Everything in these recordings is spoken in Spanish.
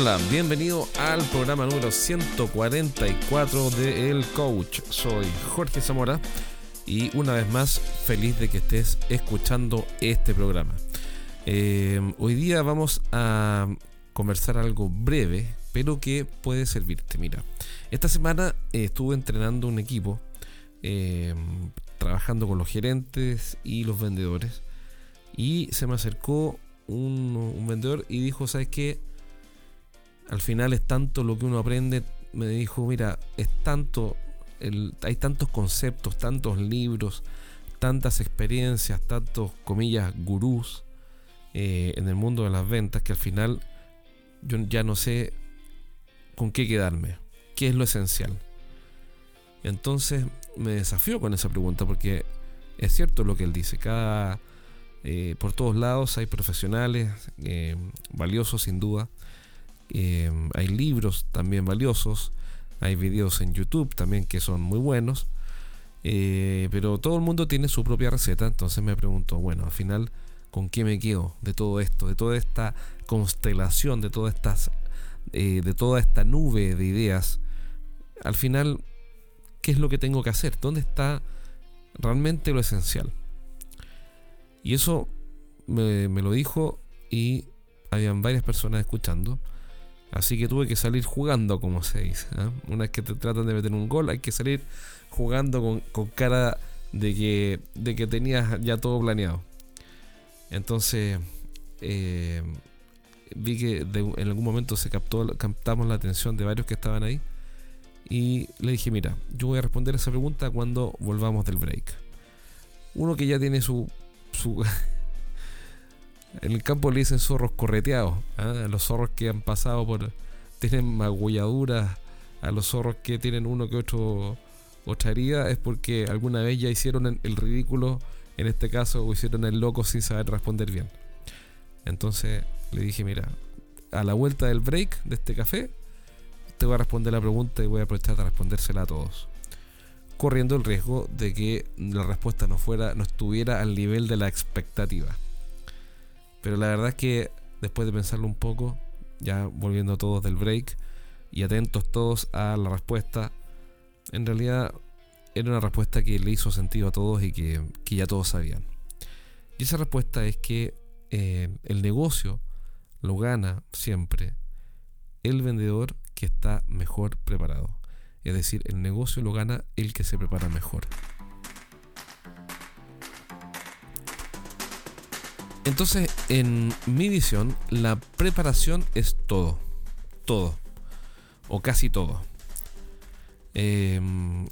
Hola, bienvenido al programa número 144 de El Coach. Soy Jorge Zamora y una vez más feliz de que estés escuchando este programa. Eh, hoy día vamos a conversar algo breve, pero que puede servirte. Mira, esta semana estuve entrenando un equipo, eh, trabajando con los gerentes y los vendedores, y se me acercó un, un vendedor y dijo, ¿sabes qué? Al final es tanto lo que uno aprende. Me dijo, mira, es tanto, hay tantos conceptos, tantos libros, tantas experiencias, tantos, comillas, gurús eh, en el mundo de las ventas que al final yo ya no sé con qué quedarme, qué es lo esencial. Entonces me desafío con esa pregunta porque es cierto lo que él dice. Cada, eh, por todos lados hay profesionales eh, valiosos sin duda eh, hay libros también valiosos, hay videos en YouTube también que son muy buenos, eh, pero todo el mundo tiene su propia receta, entonces me pregunto, bueno, al final, ¿con qué me quedo de todo esto, de toda esta constelación, de todas estas, eh, de toda esta nube de ideas? Al final, ¿qué es lo que tengo que hacer? ¿Dónde está realmente lo esencial? Y eso me, me lo dijo y habían varias personas escuchando. Así que tuve que salir jugando, como se dice. ¿eh? Una vez que te tratan de meter un gol, hay que salir jugando con, cara de que, de que tenías ya todo planeado. Entonces, eh, vi que en algún momento se captó, captamos la atención de varios que estaban ahí. Y le dije, mira, yo voy a responder esa pregunta cuando volvamos del break. Uno que ya tiene su, su En el campo le dicen zorros correteados. ¿ah? A los zorros que han pasado por. tienen magulladuras. A los zorros que tienen uno que otro. otra herida. Es porque alguna vez ya hicieron el ridículo. En este caso, o hicieron el loco sin saber responder bien. Entonces le dije: Mira, a la vuelta del break de este café, te voy a responder la pregunta y voy a aprovechar de respondérsela a todos corriendo el riesgo de que la respuesta no fuera no estuviera al nivel de la expectativa. Pero la verdad es que después de pensarlo un poco, ya volviendo todos del break y atentos todos a la respuesta, en realidad era una respuesta que le hizo sentido a todos y que, ya todos sabían. Y esa respuesta es que eh, el negocio lo gana siempre el vendedor que está mejor preparado. Es decir, el negocio lo gana el que se prepara mejor. Entonces, en mi visión, la preparación es todo. Todo. O casi todo. Em,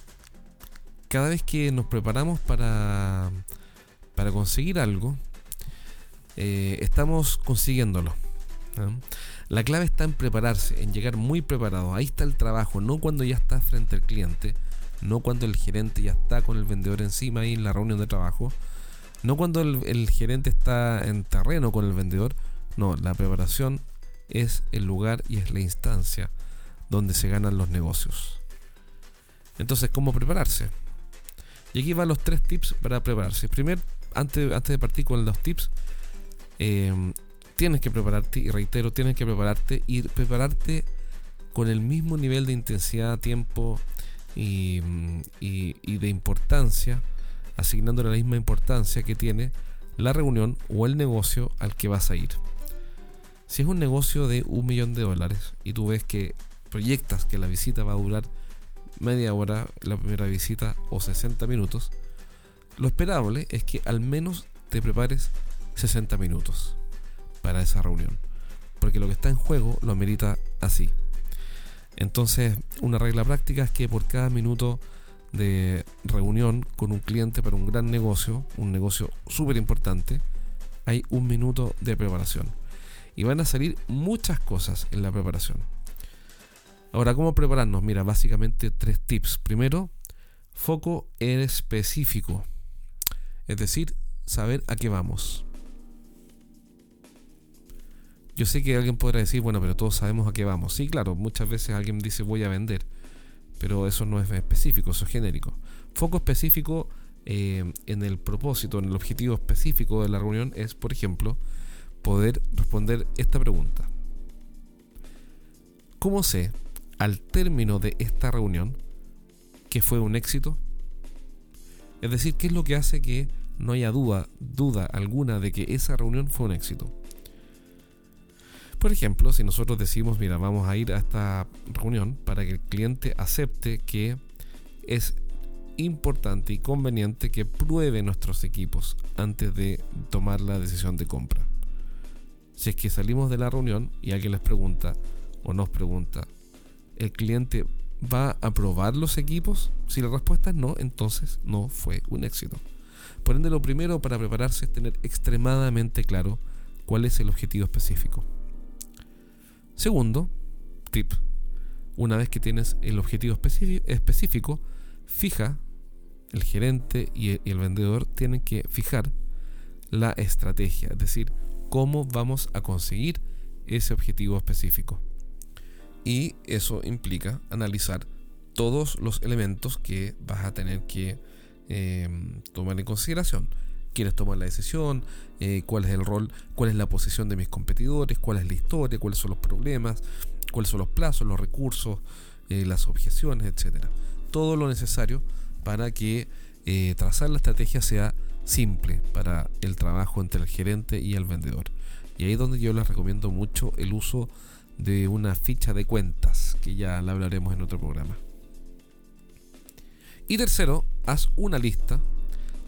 cada vez que nos preparamos para, para conseguir algo, eh, estamos consiguiéndolo. La clave está en prepararse, en llegar muy preparado. Ahí está el trabajo, no cuando ya estás frente al cliente, no cuando el gerente ya está con el vendedor encima ahí en la reunión de trabajo, no cuando el, gerente está en terreno con el vendedor, no, la preparación es el lugar y es la instancia donde se ganan los negocios. Entonces, ¿cómo prepararse? Y aquí van los tres tips para prepararse. Primero, antes, antes de partir con los tips, em, tienes que prepararte, y reitero, tienes que prepararte y prepararte con el mismo nivel de intensidad, tiempo y, y de importancia asignándole la misma importancia que tiene la reunión o el negocio al que vas a ir. Si es un negocio de un millón de dólares y tú ves que proyectas que la visita va a durar media hora, la primera visita o 60 minutos, lo esperable es que al menos te prepares 60 minutos para esa reunión. Porque lo que está en juego lo amerita así. Entonces, una regla práctica es que por cada minuto de reunión con un cliente para un gran negocio, un negocio súper importante, hay un minuto de preparación. Y van a salir muchas cosas en la preparación. Ahora, ¿cómo prepararnos? Mira, básicamente tres tips. Primero, foco específico. Es decir, saber a qué vamos. Yo sé que alguien podrá decir, bueno, pero todos sabemos a qué vamos. Sí, claro, muchas veces alguien dice voy a vender pero eso no es específico, eso es genérico. Foco específico eh, en el propósito, en el objetivo específico de la reunión es, por ejemplo, poder responder esta pregunta. ¿Cómo sé al término de esta reunión que fue un éxito? Es decir, ¿qué es lo que hace que no haya duda, duda alguna de que esa reunión fue un éxito? Por ejemplo, si nosotros decimos, mira, vamos a ir a esta reunión para que el cliente acepte que es importante y conveniente que pruebe nuestros equipos antes de tomar la decisión de compra. Si es que salimos de la reunión y alguien les pregunta o nos pregunta, ¿el cliente va a probar los equipos? Si la respuesta es no, entonces no fue un éxito. Por ende, lo primero para prepararse es tener extremadamente claro cuál es el objetivo específico. Segundo, tip, una vez que tienes el objetivo específico, fija, el gerente y el vendedor tienen que fijar la estrategia, es decir, cómo vamos a conseguir ese objetivo específico. Y eso implica analizar todos los elementos que vas a tener que em, tomar en consideración quiénes toman la decisión, eh, cuál es el rol, cuál es la posición de mis competidores, cuál es la historia, cuáles son los problemas, cuáles son los plazos, los recursos, eh, las objeciones, etcétera. Todo lo necesario para que eh, trazar la estrategia sea simple para el trabajo entre el gerente y el vendedor. Y ahí es donde yo les recomiendo mucho el uso de una ficha de cuentas, que ya la hablaremos en otro programa. Y tercero, haz una lista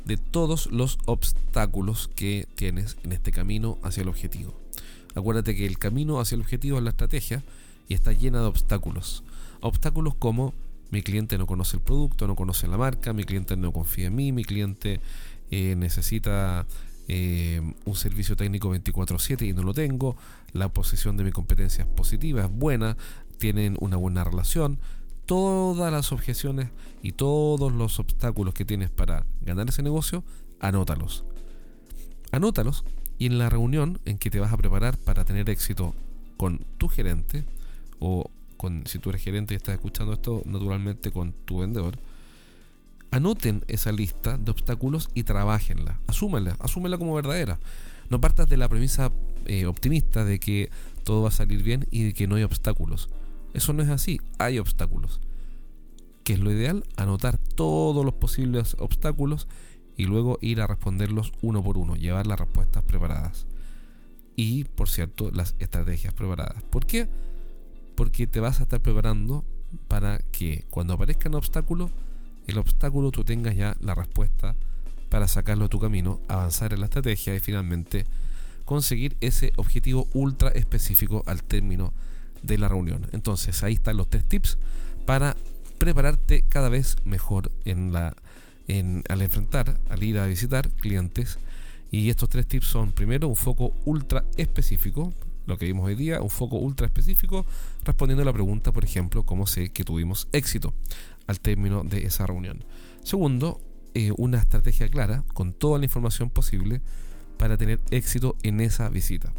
de todos los obstáculos que tienes en este camino hacia el objetivo. Acuérdate que el camino hacia el objetivo es la estrategia y está llena de obstáculos. Obstáculos como mi cliente no conoce el producto, no conoce la marca, mi cliente no confía en mí, mi cliente eh, necesita eh, un servicio técnico 24/7 y no lo tengo, la posición de mi competencia es positiva, es buena, tienen una buena relación, todas las objeciones y todos los obstáculos que tienes para ganar ese negocio, anótalos. Anótalos y en la reunión en que te vas a preparar para tener éxito con tu gerente o con si tú eres gerente y estás escuchando esto naturalmente con tu vendedor, anoten esa lista de obstáculos y trabajenla, asúmenla, asúmenla como verdadera. No partas de la premisa eh, optimista de que todo va a salir bien y de que no hay obstáculos. Eso no es así, hay obstáculos. ¿Qué es lo ideal? Anotar todos los posibles obstáculos y luego ir a responderlos uno por uno, llevar las respuestas preparadas. Y, por cierto, las estrategias preparadas. ¿Por qué? Porque te vas a estar preparando para que cuando aparezcan obstáculos, el obstáculo tú tengas ya la respuesta para sacarlo de tu camino, avanzar en la estrategia y finalmente conseguir ese objetivo ultra específico al término de la reunión. Entonces ahí están los tres tips para prepararte cada vez mejor al enfrentar, al ir a visitar clientes. Y estos tres tips son, primero, un foco ultra específico, lo que vimos hoy día, un foco ultra específico, respondiendo a la pregunta, por ejemplo, cómo sé que tuvimos éxito al término de esa reunión. Segundo, eh, una estrategia clara, con toda la información posible, para tener éxito en esa visita.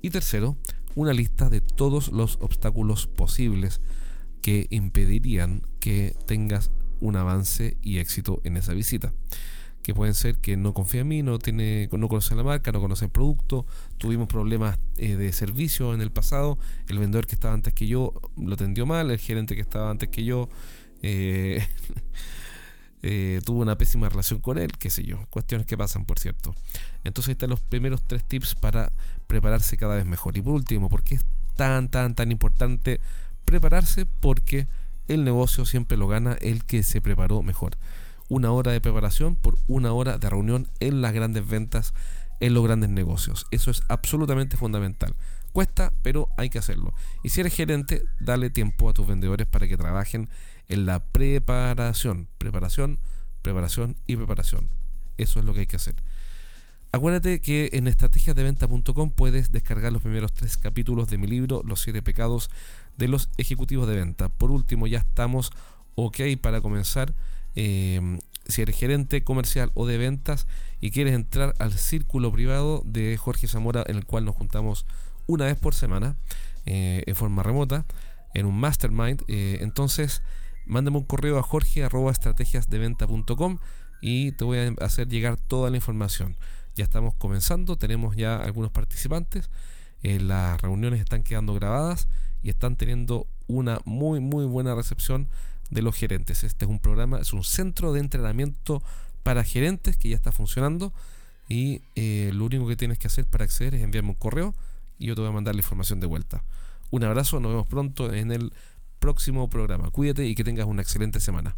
Y tercero, una lista de todos los obstáculos posibles que impedirían que tengas un avance y éxito en esa visita. Que pueden ser que no confía en mí, no, tiene, no conoce la marca, no conoce el producto, tuvimos problemas eh, de servicio en el pasado, el vendedor que estaba antes que yo lo atendió mal, el gerente que estaba antes que yo eh, eh, tuvo una pésima relación con él, qué sé yo, cuestiones que pasan, por cierto. Entonces están los primeros tres tips para prepararse cada vez mejor. Y por último, ¿por qué es tan, tan, tan importante prepararse? Porque el negocio siempre lo gana el que se preparó mejor. Una hora de preparación por una hora de reunión en las grandes ventas, en los grandes negocios. Eso es absolutamente fundamental. Cuesta, pero hay que hacerlo. Y si eres gerente, dale tiempo a tus vendedores para que trabajen en la preparación. Preparación, preparación y preparación. Eso es lo que hay que hacer. Acuérdate que en estrategiasdeventa.com puedes descargar los primeros tres capítulos de mi libro Los siete pecados de los ejecutivos de venta. Por último, ya estamos ok para comenzar. Em, si eres gerente comercial o de ventas y quieres entrar al círculo privado de Jorge Zamora, en el cual nos juntamos una vez por semana eh, en forma remota, en un mastermind, eh, entonces mándame un correo a jorge y te voy a hacer llegar toda la información. Ya estamos comenzando, tenemos ya algunos participantes, eh, las reuniones están quedando grabadas y están teniendo una muy muy buena recepción de los gerentes. Este es un programa, es un centro de entrenamiento para gerentes que ya está funcionando y eh, lo único que tienes que hacer para acceder es enviarme un correo y yo te voy a mandar la información de vuelta. Un abrazo, nos vemos pronto en el próximo programa. Cuídate y que tengas una excelente semana.